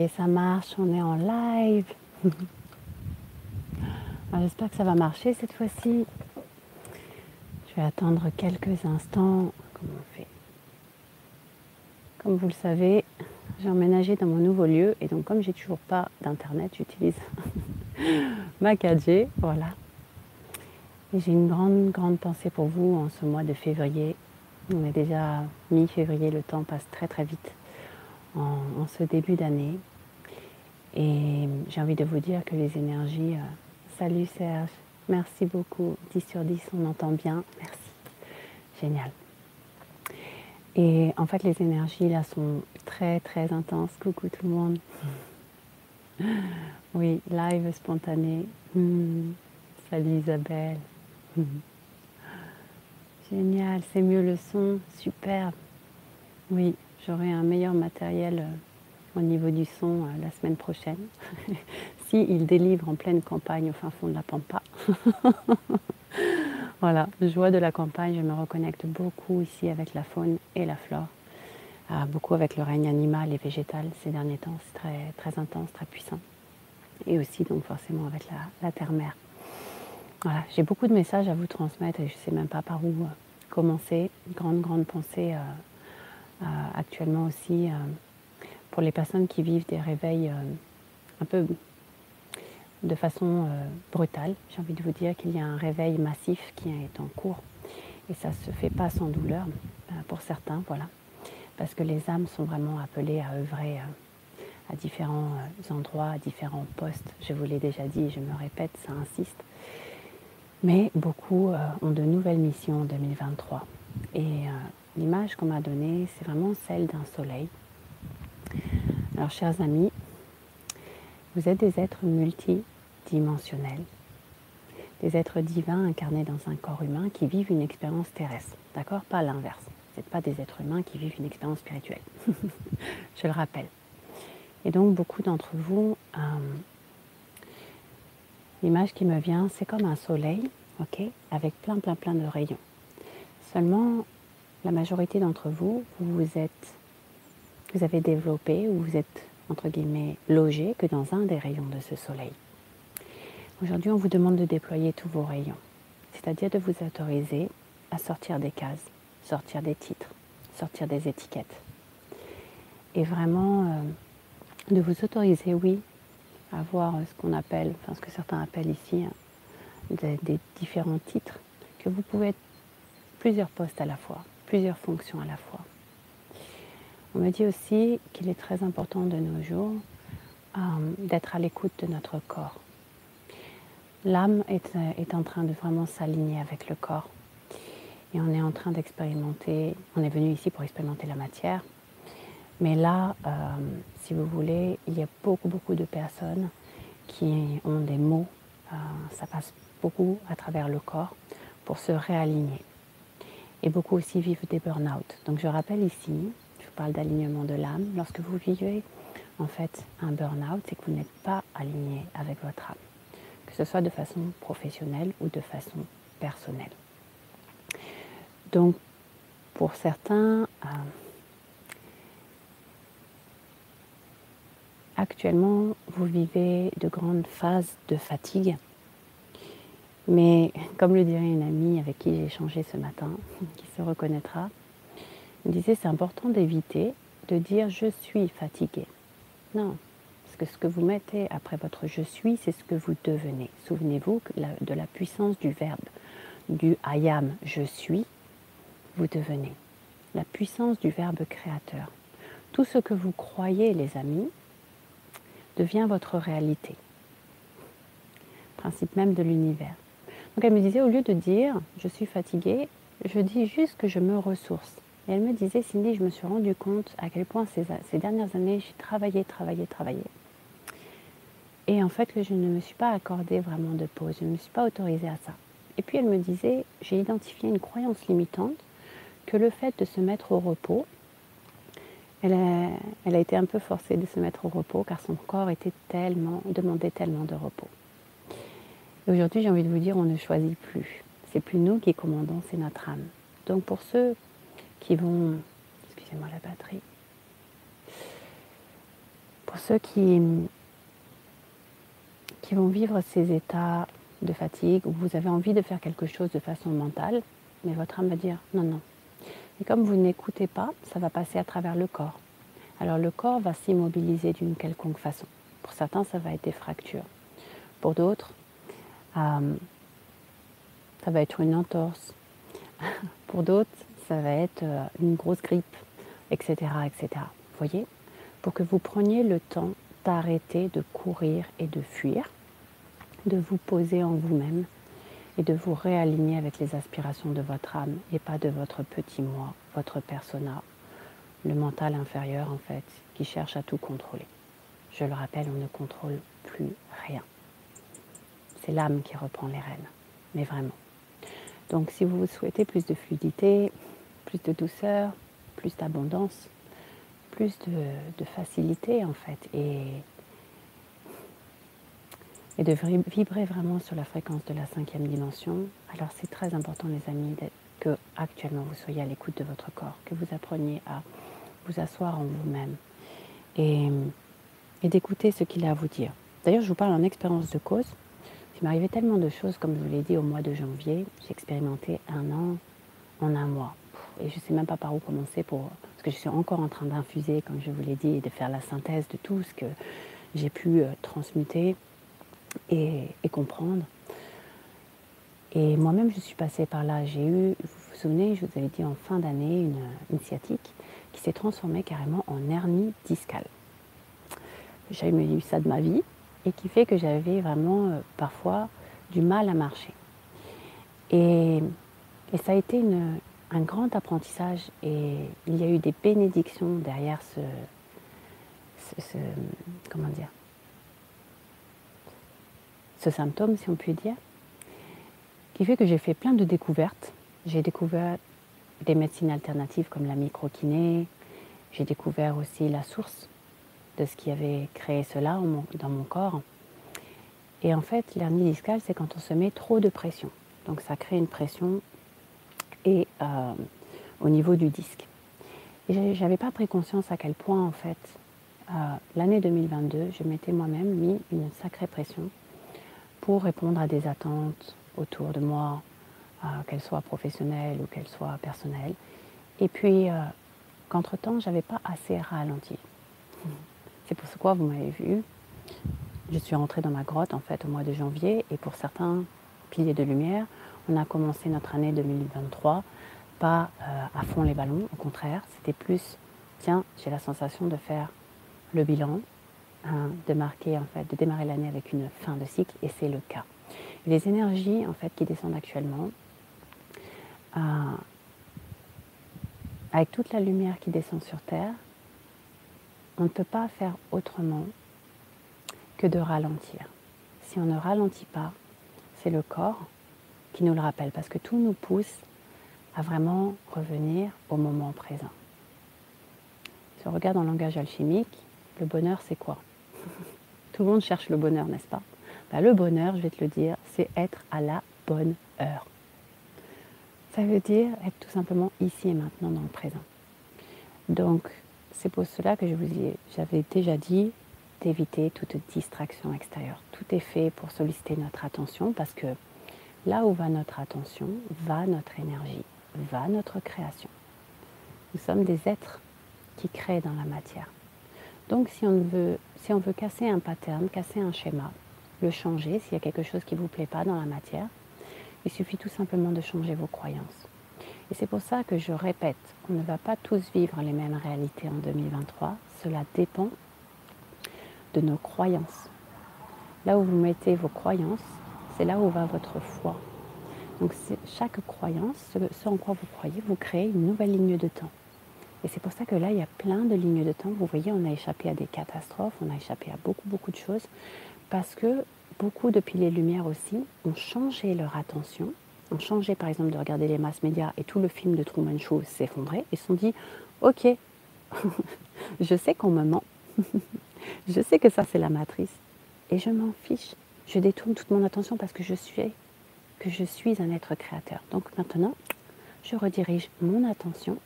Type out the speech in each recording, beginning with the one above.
Et ça marche, on est en live. J'espère que ça va marcher cette fois-ci. Je vais attendre quelques instants. Comment on fait Comme vous le savez, j'ai emménagé dans mon nouveau lieu et donc comme j'ai toujours pas d'internet, j'utilise ma 4G. Voilà. Et j'ai une grande, grande pensée pour vous en ce mois de février. On est déjà mi-février, le temps passe très très vite en, ce début d'année. Et j'ai envie de vous dire que les énergies, euh, salut Serge, merci beaucoup, 10 sur 10, on entend bien, merci, génial. Et en fait, les énergies là sont très très intenses. Coucou tout le monde. Oui, live spontané. Hmm. Salut Isabelle. Hmm. Génial, c'est mieux le son, superbe. Oui, j'aurai un meilleur matériel euh, au niveau du son euh, la semaine prochaine. si il délivre en pleine campagne au fin fond de la pampa. voilà, joie de la campagne, je me reconnecte beaucoup ici avec la faune et la flore. Ah, beaucoup avec le règne animal et végétal ces derniers temps, c'est très, très intense, très puissant. Et aussi donc forcément avec la, terre-mère. Voilà, j'ai beaucoup de messages à vous transmettre et je ne sais même pas par où euh, commencer. Grande, grande pensée euh, actuellement aussi euh, pour les personnes qui vivent des réveils euh, un peu de façon brutale. J'ai envie de vous dire qu'il y a un réveil massif qui est en cours et ça ne se fait pas sans douleur pour certains, voilà, parce que les âmes sont vraiment appelées à œuvrer à différents endroits, à différents postes. Je vous l'ai déjà dit, je me répète, ça insiste. Mais beaucoup ont de nouvelles missions en 2023. Et L'image qu'on m'a donnée, c'est vraiment celle d'un soleil. Alors, chers amis, vous êtes des êtres multidimensionnels, des êtres divins incarnés dans un corps humain qui vivent une expérience terrestre. D'accord? Pas l'inverse. Vous n'êtes pas des êtres humains qui vivent une expérience spirituelle. Je le rappelle. Et donc, beaucoup d'entre vous, euh, l'image qui me vient, c'est comme un soleil, ok, avec plein, plein, plein de rayons. Seulement, la majorité d'entre vous, vous êtes, vous avez développé ou vous êtes entre guillemets logé que dans un des rayons de ce soleil. Aujourd'hui, on vous demande de déployer tous vos rayons, c'est-à-dire de vous autoriser à sortir des cases, sortir des titres, sortir des étiquettes. Et vraiment euh, de vous autoriser, oui, à voir ce qu'on appelle, enfin ce que certains appellent ici, hein, des, des différents titres, que vous pouvez être plusieurs postes à la fois, plusieurs fonctions à la fois. On me dit aussi qu'il est très important de nos jours euh, d'être à l'écoute de notre corps. L'âme est, est, en train de vraiment s'aligner avec le corps. Et on est en train d'expérimenter, on est venu ici pour expérimenter la matière. Mais là, euh, si vous voulez, il y a beaucoup, beaucoup de personnes qui ont des mots. Euh, ça passe beaucoup à travers le corps pour se réaligner et beaucoup aussi vivent des burn-out. Donc je rappelle ici, parle d'alignement de l'âme, lorsque vous vivez en fait un burn-out, c'est que vous n'êtes pas aligné avec votre âme, que ce soit de façon professionnelle ou de façon personnelle. Donc pour certains, euh, actuellement, vous vivez de grandes phases de fatigue. Mais comme le dirait une amie avec qui j'ai échangé ce matin, qui se reconnaîtra, elle disait c'est important d'éviter de dire je suis fatiguée. Non, parce que ce que vous mettez après votre je suis, c'est ce que vous devenez. Souvenez-vous de la puissance du verbe, du I am, je suis, vous devenez. La puissance du verbe créateur. Tout ce que vous croyez, les amis, devient votre réalité. Principe même de l'univers. Donc elle me disait, au lieu de dire je suis fatiguée, je dis juste que je me ressource. Et elle me disait, Cindy, je me suis rendu compte à quel point ces, dernières années, j'ai travaillé, travaillé, travaillé. Et en fait, je ne me suis pas accordé vraiment de pause, je ne me suis pas autorisée à ça. Et puis elle me disait, j'ai identifié une croyance limitante que le fait de se mettre au repos, elle a, été un peu forcée de se mettre au repos car son corps était tellement, demandait tellement de repos aujourd'hui, j'ai envie de vous dire, on ne choisit plus. C'est plus nous qui commandons, c'est notre âme. Donc pour ceux qui vont, excusez-moi la batterie, Pour ceux qui, qui vont vivre ces états de fatigue où vous avez envie de faire quelque chose de façon mentale, mais votre âme va dire non, non. Et comme vous n'écoutez pas, ça va passer à travers le corps. Alors le corps va s'immobiliser d'une quelconque façon. Pour certains, ça va être des fractures. Pour d'autres, euh, ça va être une entorse. Pour d'autres, ça va être euh, une grosse grippe, etc., etc. Vous voyez? Pour que vous preniez le temps d'arrêter de courir et de fuir, de vous poser en vous-même et de vous réaligner avec les aspirations de votre âme et pas de votre petit moi, votre persona, le mental inférieur en fait, qui cherche à tout contrôler. Je le rappelle, on ne contrôle plus rien. C'est l'âme qui reprend les rênes, mais vraiment. Donc si vous souhaitez plus de fluidité, plus de douceur, plus d'abondance, plus de, facilité en fait, et, de vibrer vraiment sur la fréquence de la cinquième dimension, alors c'est très important les amis que actuellement vous soyez à l'écoute de votre corps, que vous appreniez à vous asseoir en vous-même et, et d'écouter ce qu'il a à vous dire. D'ailleurs, je vous parle en expérience de cause. Il m'arrivait tellement de choses, comme je vous l'ai dit, au mois de janvier. J'ai expérimenté un an en un mois. Et je ne sais même pas par où commencer pour, parce que je suis encore en train d'infuser, comme je vous l'ai dit, et de faire la synthèse de tout ce que j'ai pu euh, transmuter et, comprendre. Et moi-même, je suis passée par là. J'ai eu, vous vous souvenez, je vous avais dit en fin d'année, une, une sciatique qui s'est transformée carrément en hernie discale. J'ai eu ça de ma vie et qui fait que j'avais vraiment euh, parfois du mal à marcher. Et, ça a été un grand apprentissage et il y a eu des bénédictions derrière ce, ce, comment dire, ce symptôme, si on peut dire, qui fait que j'ai fait plein de découvertes. J'ai découvert des médecines alternatives comme la microkiné, j'ai découvert aussi la source de ce qui avait créé cela dans mon corps. Et en fait, l'hernie discale, c'est quand on se met trop de pression. Donc ça crée une pression euh, au niveau du disque. Et j'avais pas pris conscience à quel point, en fait, euh, l'année 2022, je m'étais moi-même mis une sacrée pression pour répondre à des attentes autour de moi, euh, qu'elles soient professionnelles ou qu'elles soient personnelles. Et puis, qu'entre-temps, j'avais pas assez ralenti. C'est pour ce quoi vous m'avez vu. Je suis rentrée dans ma grotte en fait au mois de janvier et pour certains piliers de lumière, on a commencé notre année 2023 pas euh, à fond les ballons, au contraire, c'était plus tiens, j'ai la sensation de faire le bilan, hein, de marquer en fait, de démarrer l'année avec une fin de cycle et c'est le cas. les énergies en fait qui descendent actuellement, euh, avec toute la lumière qui descend sur Terre, on ne peut pas faire autrement que de ralentir. Si on ne ralentit pas, c'est le corps qui nous le rappelle, parce que tout nous pousse à vraiment revenir au moment présent. Si on regarde en langage alchimique, le bonheur, c'est quoi? Tout le monde cherche le bonheur, n'est-ce pas? Ben, Le bonheur, je vais te le dire, c'est être à la bonne heure. Ça veut dire être tout simplement ici et maintenant dans le présent. Donc, c'est pour cela que je vous j'avais déjà dit d'éviter toute distraction extérieure. Tout est fait pour solliciter notre attention parce que là où va notre attention, va notre énergie, va notre création. Nous sommes des êtres qui créent dans la matière. Donc si on veut, si casser un pattern, casser un schéma, le changer, s'il y a quelque chose qui ne vous plaît pas dans la matière, il suffit tout simplement de changer vos croyances. Et c'est pour ça que je répète, on ne va pas tous vivre les mêmes réalités en 2023. Cela dépend de nos croyances. Là où vous mettez vos croyances, c'est là où va votre foi. Donc chaque croyance, ce, en quoi vous croyez, vous créez une nouvelle ligne de temps. Et c'est pour ça que là, il y a plein de lignes de temps. Vous voyez, on a échappé à des catastrophes, on a échappé à beaucoup, beaucoup de choses, parce que beaucoup de piliers de lumière aussi ont changé leur attention ont changé par exemple de regarder les masses médias et tout le film de Truman Show s'effondrait et se sont dit ok je sais qu'on me ment je sais que ça c'est la matrice et je m'en fiche je détourne toute mon attention parce que je suis que je suis un être créateur. Donc maintenant je redirige mon attention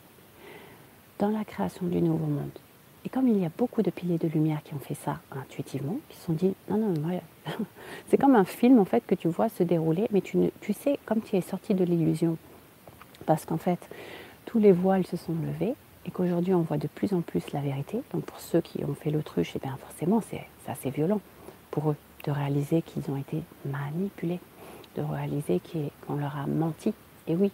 dans la création du nouveau monde. Et comme il y a beaucoup de piliers de lumière qui ont fait ça intuitivement, qui se sont dit non, non, moi, c'est comme un film en fait que tu vois se dérouler, mais tu, sais, comme tu es sorti de l'illusion, parce qu'en fait, tous les voiles se sont levés et qu'aujourd'hui on voit de plus en plus la vérité. Donc pour ceux qui ont fait l'autruche, eh bien forcément c'est assez violent pour eux de réaliser qu'ils ont été manipulés, de réaliser qu'on leur a menti, et oui,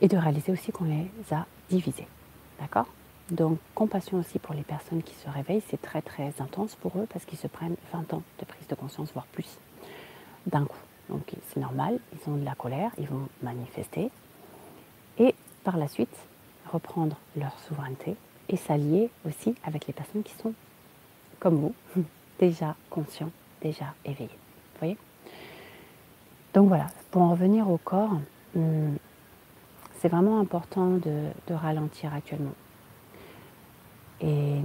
et de réaliser aussi qu'on les a divisés. D'accord? Donc compassion aussi pour les personnes qui se réveillent, c'est très très intense pour eux parce qu'ils se prennent 20 ans de prise de conscience, voire plus, d'un coup. Donc c'est normal, ils ont de la colère, ils vont manifester, et par la suite reprendre leur souveraineté et s'allier aussi avec les personnes qui sont comme vous, déjà conscients, déjà éveillés. Vous voyez? Donc voilà, pour en revenir au corps, hmm, c'est vraiment important de, ralentir actuellement. Et,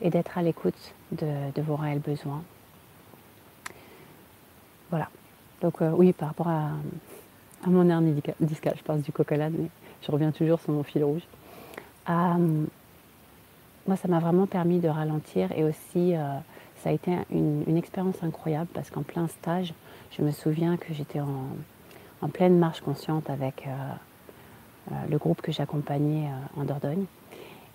d'être à l'écoute de, vos réels besoins. Voilà. Donc euh, oui, par rapport à, mon hernie discale, je passe du coq mais je reviens toujours sur mon fil rouge. Euh, moi, ça m'a vraiment permis de ralentir et aussi, euh, ça a été une expérience incroyable parce qu'en plein stage, je me souviens que j'étais en, pleine marche consciente avec euh, euh, le groupe que j'accompagnais en Dordogne.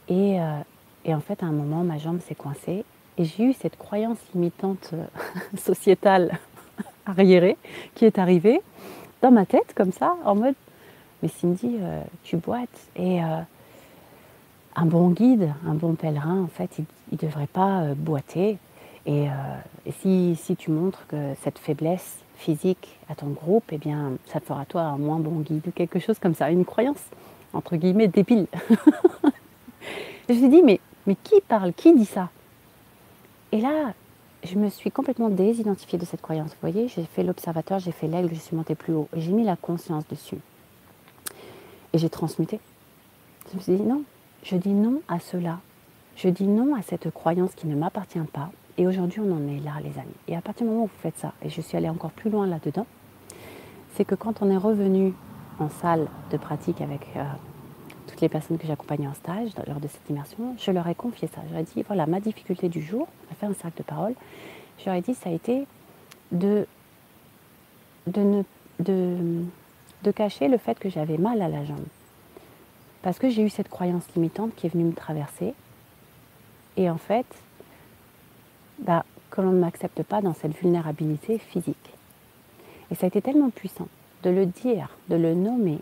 Et, en fait, à un moment, ma jambe s'est coincée et j'ai eu cette croyance limitante sociétale arriérée qui est arrivée dans ma tête, comme ça, en mode Mais Cindy, tu boites. Et un bon guide, un bon pèlerin, en fait, il ne devrait pas boiter. Et, si, si, tu montres que cette faiblesse physique à ton groupe, eh bien, ça fera toi un moins bon guide ou quelque chose comme ça, une croyance, entre guillemets, débile. je me suis dit, mais, mais qui parle Qui dit ça? Et là, je me suis complètement désidentifiée de cette croyance. Vous voyez, j'ai fait l'observateur, j'ai fait l'aigle, je suis montée plus haut. Et j'ai mis la conscience dessus. Et j'ai transmuté. Je me suis dit, non, je dis non à cela. Je dis non à cette croyance qui ne m'appartient pas. Et aujourd'hui, on en est là, les amis. Et à partir du moment où vous faites ça, et je suis allée encore plus loin là-dedans, c'est que quand on est revenu en salle de pratique avec euh, toutes les personnes que j'accompagnais en stage lors de cette immersion, je leur ai confié ça. Ai dit, voilà, ma difficulté du jour, a fait un cercle de parole, ai dit, ça a été de cacher le fait que j'avais mal à la jambe. Parce que j'ai eu cette croyance limitante qui est venue me traverser. Et en fait, bah, que l'on ne m'accepte pas dans cette vulnérabilité physique. Et ça a été tellement puissant de le dire, de le nommer,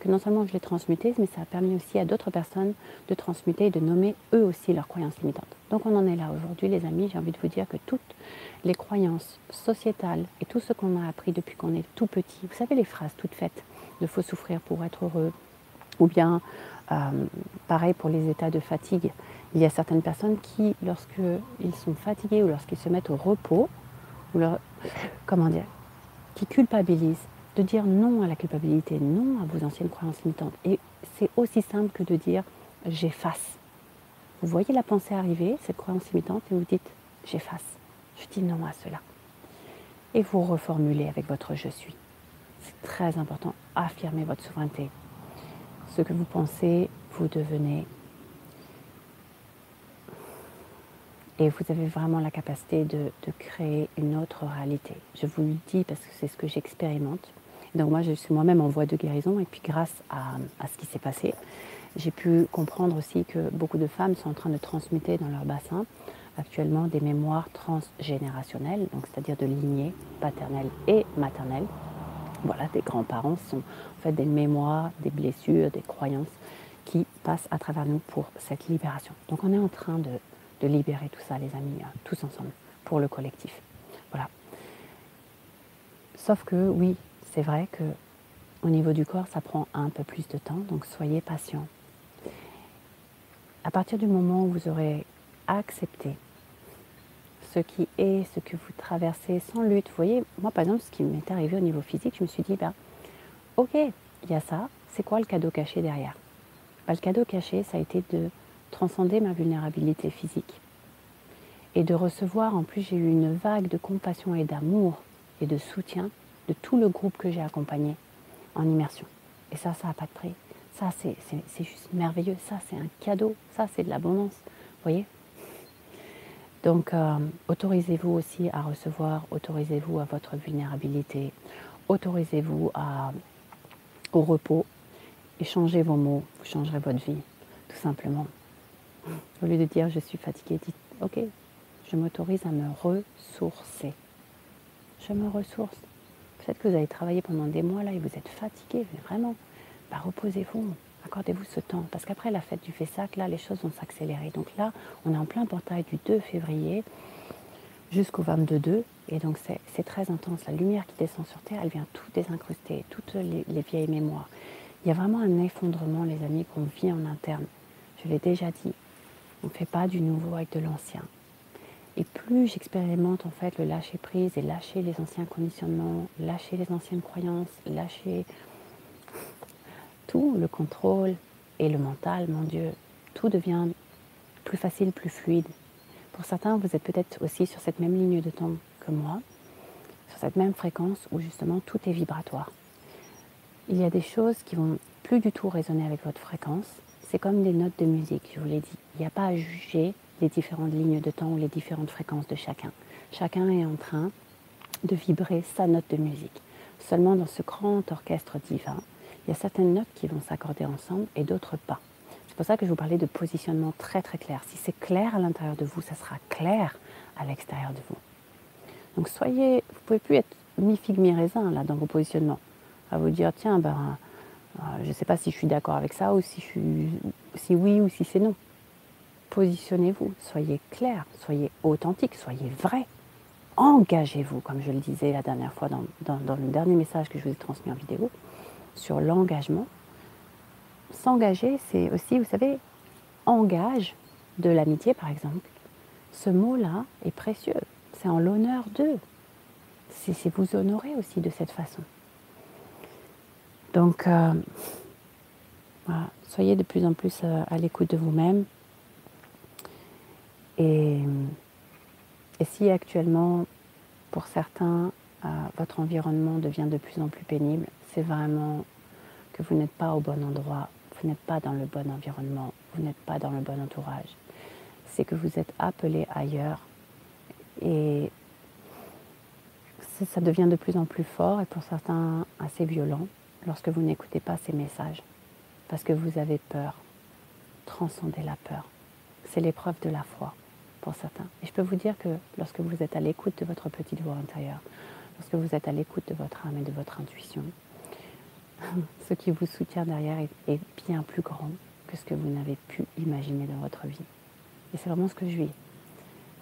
que non seulement je l'ai transmuté, mais ça a permis aussi à d'autres personnes de transmuter et de nommer eux aussi leurs croyances limitantes. Donc on en est là aujourd'hui, les amis. J'ai envie de vous dire que toutes les croyances sociétales et tout ce qu'on a appris depuis qu'on est tout petit, vous savez les phrases toutes faites, de faut souffrir pour être heureux, ou bien euh, pareil pour les états de fatigue, il y a certaines personnes qui, lorsqu'ils sont fatigués ou lorsqu'ils se mettent au repos, ou comment dire, qui culpabilisent, de dire non à la culpabilité, non à vos anciennes croyances limitantes. Et c'est aussi simple que de dire j'efface. Vous voyez la pensée arriver, cette croyance limitante, et vous dites j'efface. Je dis non à cela. Et vous reformulez avec votre je suis. C'est très important. Affirmez votre souveraineté. Ce que vous pensez, vous devenez Et vous avez vraiment la capacité de, créer une autre réalité. Je vous le dis parce que c'est ce que j'expérimente. Donc moi, je suis moi-même en voie de guérison et puis grâce à, ce qui s'est passé, j'ai pu comprendre aussi que beaucoup de femmes sont en train de transmuter dans leur bassin actuellement des mémoires transgénérationnelles, c'est-à-dire de lignées paternelles et maternelles. Voilà, des grands-parents sont en fait des mémoires, des blessures, des croyances qui passent à travers nous pour cette libération. Donc on est en train de libérer tout ça, les amis, euh, tous ensemble, pour le collectif. Voilà. Sauf que oui, c'est vrai que au niveau du corps, ça prend un peu plus de temps, donc soyez patient. À partir du moment où vous aurez accepté ce qui est, ce que vous traversez sans lutte, vous voyez, moi par exemple, ce qui m'est arrivé au niveau physique, je me suis dit, ben, ok, il y a ça, c'est quoi le cadeau caché derrière? Ben, Le cadeau caché, ça a été de transcender ma vulnérabilité physique. Et de recevoir, en plus j'ai eu une vague de compassion et d'amour et de soutien de tout le groupe que j'ai accompagné en immersion. Et ça, ça n'a pas de prix. Ça, c'est juste merveilleux. Ça, c'est un cadeau. Ça, c'est de l'abondance. Vous voyez? Donc, euh, autorisez-vous aussi à recevoir, autorisez-vous à votre vulnérabilité, autorisez-vous au repos, et changez vos mots, vous changerez votre vie, tout simplement. Au lieu de dire je suis fatiguée, dites ok, je m'autorise à me ressourcer. Je me ressource. Peut-être que vous avez travaillé pendant des mois là et vous êtes fatigué, mais vraiment, bah, reposez-vous, accordez-vous ce temps. Parce qu'après la fête du Fessac, là, les choses vont s'accélérer. Donc là, on est en plein portail du 2 février jusqu'au 22-2. Et donc c'est très intense. La lumière qui descend sur Terre, elle vient tout désincruster, toutes les, les vieilles mémoires. Il y a vraiment un effondrement, les amis, qu'on vit en interne. Je l'ai déjà dit. On ne fait pas du nouveau avec de l'ancien. Et plus j'expérimente en fait le lâcher prise et lâcher les anciens conditionnements, lâcher les anciennes croyances, lâcher tout, le contrôle et le mental, mon Dieu, tout devient plus facile, plus fluide. Pour certains, vous êtes peut-être aussi sur cette même ligne de temps que moi, sur cette même fréquence où justement tout est vibratoire. Il y a des choses qui vont plus du tout résonner avec votre fréquence. C'est comme des notes de musique, je vous l'ai dit. Il n'y a pas à juger les différentes lignes de temps ou les différentes fréquences de chacun. Chacun est en train de vibrer sa note de musique. Seulement dans ce grand orchestre divin, il y a certaines notes qui vont s'accorder ensemble et d'autres pas. C'est pour ça que je vous parlais de positionnement très très clair. Si c'est clair à l'intérieur de vous, ça sera clair à l'extérieur de vous. Donc soyez, vous pouvez plus être mi-figue mi-raisin là dans vos positionnements. À vous dire tiens ben euh, je ne sais pas si je suis d'accord avec ça ou si, oui ou si c'est non positionnez-vous, soyez clair, soyez authentique, soyez vrai. Engagez-vous, comme je le disais la dernière fois dans, le dernier message que je vous ai transmis en vidéo, sur l'engagement. S'engager, c'est aussi, vous savez, engage de l'amitié, par exemple. Ce mot-là est précieux. C'est en l'honneur d'eux. C'est vous honorer aussi de cette façon. Donc, euh, soyez de plus en plus euh, à l'écoute de vous-même, et, si actuellement, pour certains, votre environnement devient de plus en plus pénible, c'est vraiment que vous n'êtes pas au bon endroit, vous n'êtes pas dans le bon environnement, vous n'êtes pas dans le bon entourage. C'est que vous êtes appelé ailleurs et ça devient de plus en plus fort et pour certains assez violent lorsque vous n'écoutez pas ces messages parce que vous avez peur. Transcendez la peur. C'est l'épreuve de la foi pour certains. Et je peux vous dire que lorsque vous êtes à l'écoute de votre petite voix intérieure, lorsque vous êtes à l'écoute de votre âme et de votre intuition, ce qui vous soutient derrière est, bien plus grand que ce que vous n'avez pu imaginer dans votre vie. Et c'est vraiment ce que je vis,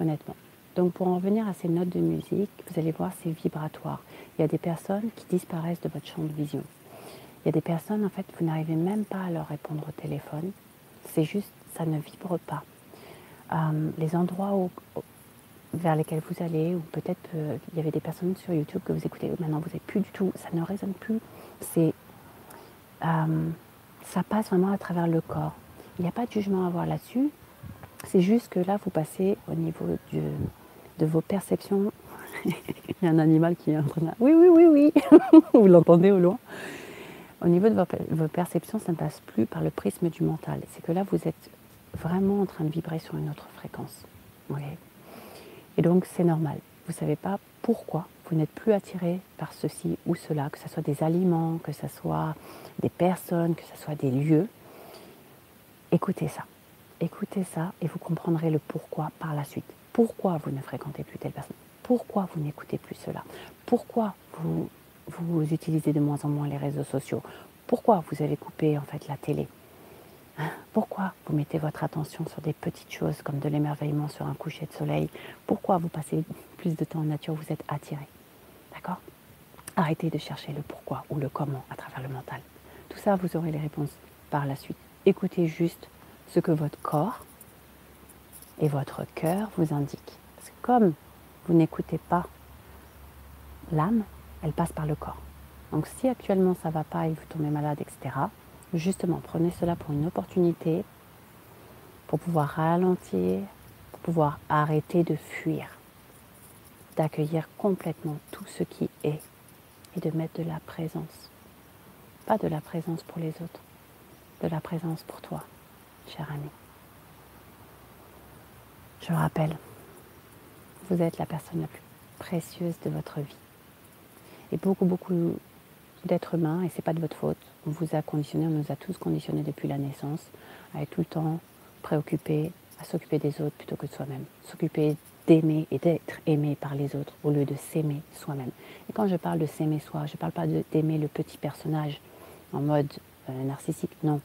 honnêtement. Donc pour en revenir à ces notes de musique, vous allez voir, c'est vibratoire. Il y a des personnes qui disparaissent de votre champ de vision. Il y a des personnes, en fait, vous n'arrivez même pas à leur répondre au téléphone. C'est juste, ça ne vibre pas. Euh, les endroits vers lesquels vous allez, ou peut-être euh, il y avait des personnes sur YouTube que vous écoutez, maintenant vous n'êtes plus du tout, ça ne résonne plus. C'est, euh, ça passe vraiment à travers le corps. Il n'y a pas de jugement à avoir là-dessus. C'est juste que là, vous passez au niveau de vos perceptions. il y a un animal qui est en train de... Oui, oui, oui, oui. vous l'entendez au loin. Au niveau de vos perceptions, ça ne passe plus par le prisme du mental. C'est que là, vous êtes vraiment en train de vibrer sur une autre fréquence. Et donc c'est normal. Vous ne savez pas pourquoi vous n'êtes plus attiré par ceci ou cela, que ce soit des aliments, que ce soit des personnes, que ce soit des lieux. Écoutez ça. Écoutez ça et vous comprendrez le pourquoi par la suite. Pourquoi vous ne fréquentez plus telle personne? Pourquoi vous n'écoutez plus cela? Pourquoi vous, vous utilisez de moins en moins les réseaux sociaux? Pourquoi vous avez coupé en fait la télé? Pourquoi vous mettez votre attention sur des petites choses comme de l'émerveillement sur un coucher de soleil? Pourquoi vous passez plus de temps en nature? Vous êtes attiré. D'accord? Arrêtez de chercher le pourquoi ou le comment à travers le mental. Tout ça, vous aurez les réponses par la suite. Écoutez juste ce que votre corps et votre cœur vous indiquent. Parce que comme vous n'écoutez pas l'âme, elle passe par le corps. Donc si actuellement ça ne va pas et vous tombez malade, etc., justement, prenez cela pour une opportunité pour pouvoir ralentir, pour pouvoir arrêter de fuir, d'accueillir complètement tout ce qui est et de mettre de la présence. Pas de la présence pour les autres, de la présence pour toi, cher ami. Je le rappelle, vous êtes la personne la plus précieuse de votre vie. Et beaucoup, beaucoup d'êtres humains, et c'est pas de votre faute, on vous a conditionné, on nous a tous conditionnés depuis la naissance à être tout le temps préoccupés, à s'occuper des autres plutôt que de soi-même. S'occuper d'aimer et d'être aimé par les autres au lieu de s'aimer soi-même. Et quand je parle de s'aimer soi, je ne parle pas d'aimer le petit personnage en mode euh, narcissique, non.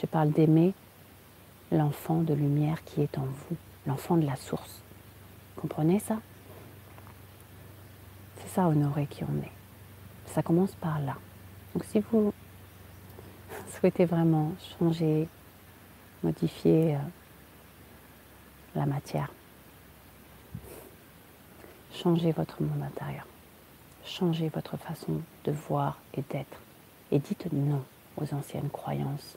Je parle d'aimer l'enfant de lumière qui est en vous, l'enfant de la source. Comprenez ça? C'est ça honorer qui on est. Ça commence par là. Donc si vous souhaitez vraiment changer, modifier euh, la matière, changez votre monde intérieur, changez votre façon de voir et d'être, et dites non aux anciennes croyances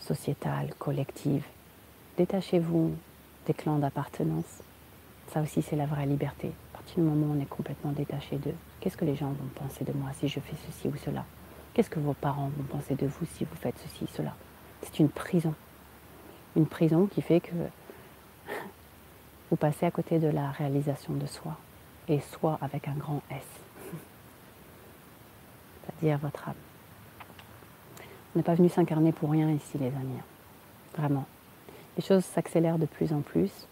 sociétales, collectives. Détachez-vous des clans d'appartenance. Ça aussi, c'est la vraie liberté. À partir du moment où on est complètement détaché d'eux, qu'est-ce que les gens vont penser de moi si je fais ceci ou cela? Qu'est-ce que vos parents vont penser de vous si vous faites ceci cela? C'est une prison. Une prison qui fait que vous passez à côté de la réalisation de soi. Et soi avec un grand S. C'est-à-dire votre âme. On n'est pas venu s'incarner pour rien ici, les amis. Vraiment. Les choses s'accélèrent de plus en plus.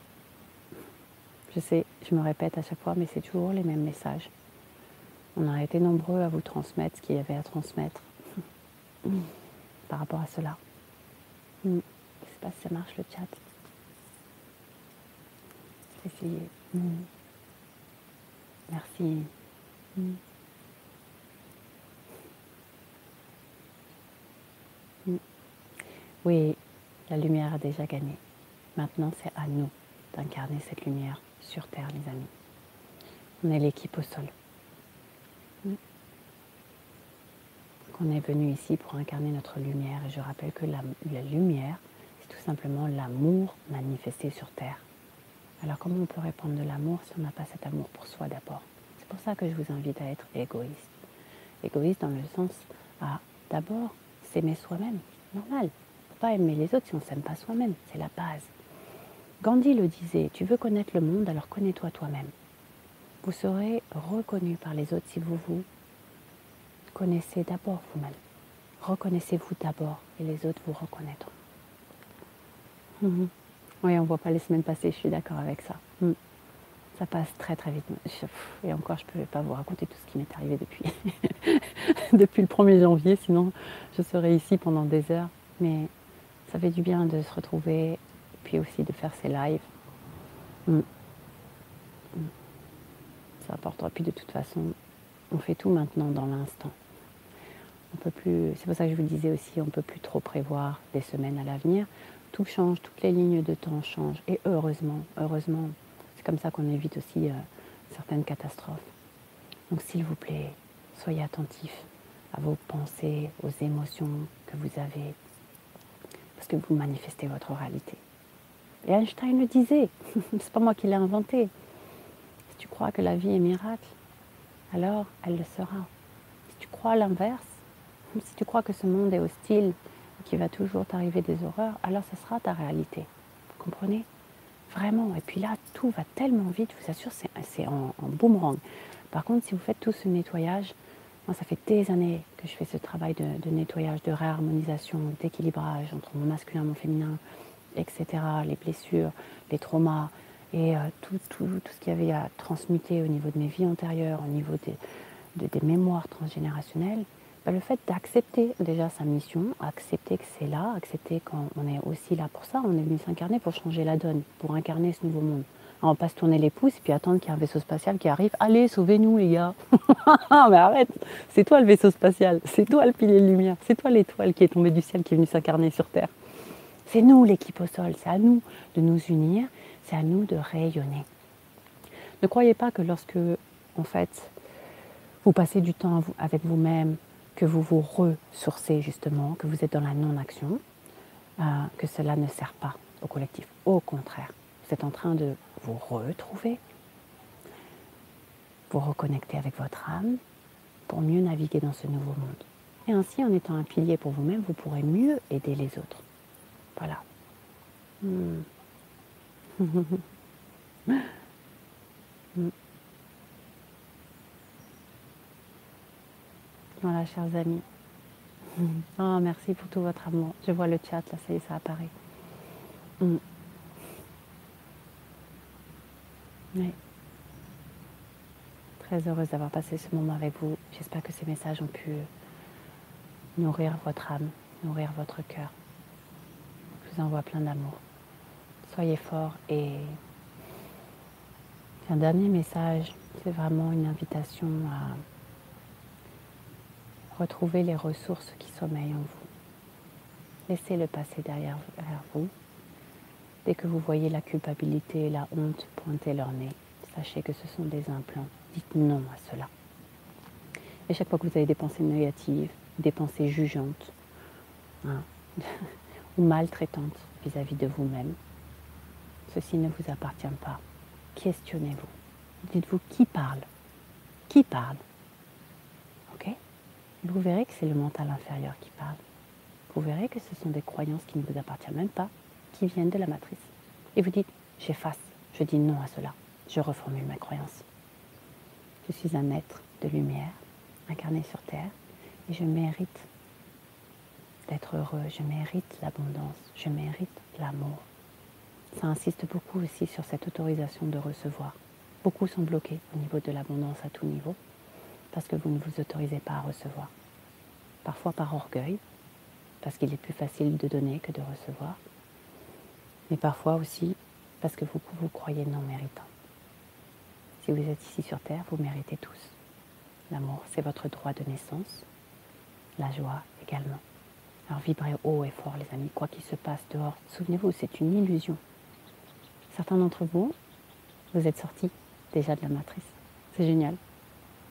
Je sais, je me répète à chaque fois, mais c'est toujours les mêmes messages. On a été nombreux à vous transmettre ce qu'il y avait à transmettre par rapport à cela. Je ne sais pas si ça marche le chat. Essayez. Merci. Oui, la lumière a déjà gagné. Maintenant, c'est à nous d'incarner cette lumière sur Terre, les amis. On est l'équipe au sol. On est venu ici pour incarner notre lumière. Et je rappelle que la, lumière, c'est tout simplement l'amour manifesté sur Terre. Alors comment on peut répandre de l'amour si on n'a pas cet amour pour soi d'abord? C'est pour ça que je vous invite à être égoïste. Égoïste dans le sens à d'abord s'aimer soi-même, normal pas aimer les autres si on ne s'aime pas soi-même. C'est la base. Gandhi le disait, tu veux connaître le monde, alors connais-toi toi-même. Vous serez reconnu par les autres si vous vous connaissez d'abord vous-même. Reconnaissez-vous d'abord et les autres vous reconnaîtront. Mhm. Oui, on ne voit pas les semaines passées, je suis d'accord avec ça. Mhm. Ça passe très très vite. Et encore, je ne peux pas vous raconter tout ce qui m'est arrivé depuis, depuis le 1er janvier, sinon je serais ici pendant des heures. Mais ça fait du bien de se retrouver, puis aussi de faire ses lives. Mm. Ça apportera. Puis de toute façon, on fait tout maintenant dans l'instant. C'est pour ça que je vous disais aussi, on ne peut plus trop prévoir des semaines à l'avenir. Tout change, toutes les lignes de temps changent. Et heureusement, heureusement, c'est comme ça qu'on évite aussi euh, certaines catastrophes. Donc s'il vous plaît, soyez attentifs à vos pensées, aux émotions que vous avez, parce que vous manifestez votre réalité. Et Einstein le disait, c'est pas moi qui l'ai inventé. Si tu crois que la vie est miracle, alors elle le sera. Si tu crois l'inverse, si tu crois que ce monde est hostile et qu'il va toujours t'arriver des horreurs, alors ce sera ta réalité. Vous comprenez? Vraiment. Et puis là, tout va tellement vite, je vous assure, c'est en, en boomerang. Par contre, si vous faites tout ce nettoyage, moi, ça fait des années que je fais ce travail de, nettoyage, de réharmonisation, d'équilibrage entre mon masculin mon féminin, etc. Les blessures, les traumas et euh, tout, ce qu'il y avait à transmuter au niveau de mes vies antérieures, au niveau des mémoires transgénérationnelles. Bah, le fait d'accepter déjà sa mission, accepter que c'est là, accepter qu'on est aussi là pour ça, on est venu s'incarner pour changer la donne, pour incarner ce nouveau monde. On va pas se tourner les pouces et puis attendre qu'il y ait un vaisseau spatial qui arrive. Allez, sauvez-nous les gars. mais arrête, c'est toi le vaisseau spatial, c'est toi le pilier de lumière, c'est toi l'étoile qui est tombée du ciel qui est venue s'incarner sur Terre. C'est nous l'équipe au sol, c'est à nous de nous unir, c'est à nous de rayonner. Ne croyez pas que lorsque, en fait, vous passez du temps avec vous-même, que vous vous ressourcez justement, que vous êtes dans la non-action, euh, que cela ne sert pas au collectif. Au contraire, vous êtes en train de vous retrouver, vous reconnecter avec votre âme pour mieux naviguer dans ce nouveau monde. Et ainsi, en étant un pilier pour vous-même, vous pourrez mieux aider les autres. Voilà. Hmm. Voilà, chers amis. Oh, merci pour tout votre amour. Je vois le chat, là, ça y est, ça apparaît. Hmm. Oui. Très heureuse d'avoir passé ce moment avec vous. J'espère que ces messages ont pu nourrir votre âme, nourrir votre cœur. Je vous envoie plein d'amour. Soyez forts et un dernier message, c'est vraiment une invitation à retrouver les ressources qui sommeillent en vous. Laissez le passé derrière, vous. Dès que vous voyez la culpabilité et la honte pointer leur nez, sachez que ce sont des implants. Dites non à cela. Et chaque fois que vous avez des pensées négatives, des pensées jugeantes hein, ou maltraitantes vis-à-vis de vous-même, ceci ne vous appartient pas. Questionnez-vous. Dites-vous qui parle? Qui parle? Vous verrez que c'est le mental inférieur qui parle. Vous verrez que ce sont des croyances qui ne vous appartiennent même pas, qui viennent de la matrice. Et vous dites, j'efface, je dis non à cela, je reformule ma croyance. Je suis un être de lumière, incarné sur Terre, et je mérite d'être heureux, je mérite l'abondance, je mérite l'amour. Ça insiste beaucoup aussi sur cette autorisation de recevoir. Beaucoup sont bloqués au niveau de l'abondance à tout niveau parce que vous ne vous autorisez pas à recevoir. Parfois par orgueil, parce qu'il est plus facile de donner que de recevoir, mais parfois aussi parce que vous vous croyez non méritant. Si vous êtes ici sur Terre, vous méritez tous. L'amour, c'est votre droit de naissance, la joie également. Alors vibrez haut et fort les amis, quoi qu'il se passe dehors. Souvenez-vous, c'est une illusion. Certains d'entre vous, vous êtes sortis déjà de la matrice. C'est génial.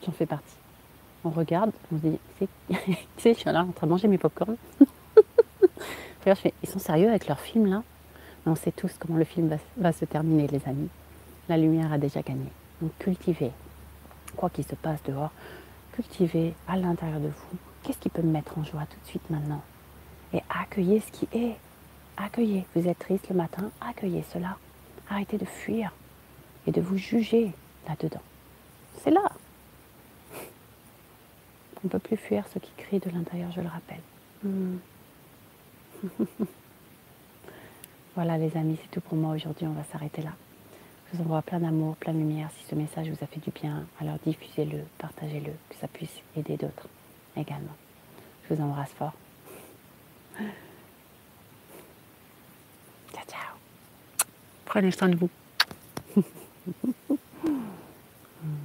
J'en fais partie. On regarde, on se dit, tu sais, je suis là en train de manger mes popcorns. ils sont sérieux avec leur film là? Mais on sait tous comment le film va, va se terminer, les amis. La lumière a déjà gagné. Donc cultivez, quoi qu'il se passe dehors, cultivez à l'intérieur de vous. Qu'est-ce qui peut me mettre en joie tout de suite maintenant? Et accueillez ce qui est. Accueillez. Vous êtes triste le matin, accueillez cela. Arrêtez de fuir et de vous juger là-dedans. C'est là. On ne peut plus fuir ce qui crie de l'intérieur, je le rappelle. Hmm. voilà les amis, c'est tout pour moi aujourd'hui, on va s'arrêter là. Je vous envoie plein d'amour, plein de lumière. Si ce message vous a fait du bien, alors diffusez-le, partagez-le, que ça puisse aider d'autres également. Je vous embrasse fort. Ciao, ciao. Prenez soin de vous.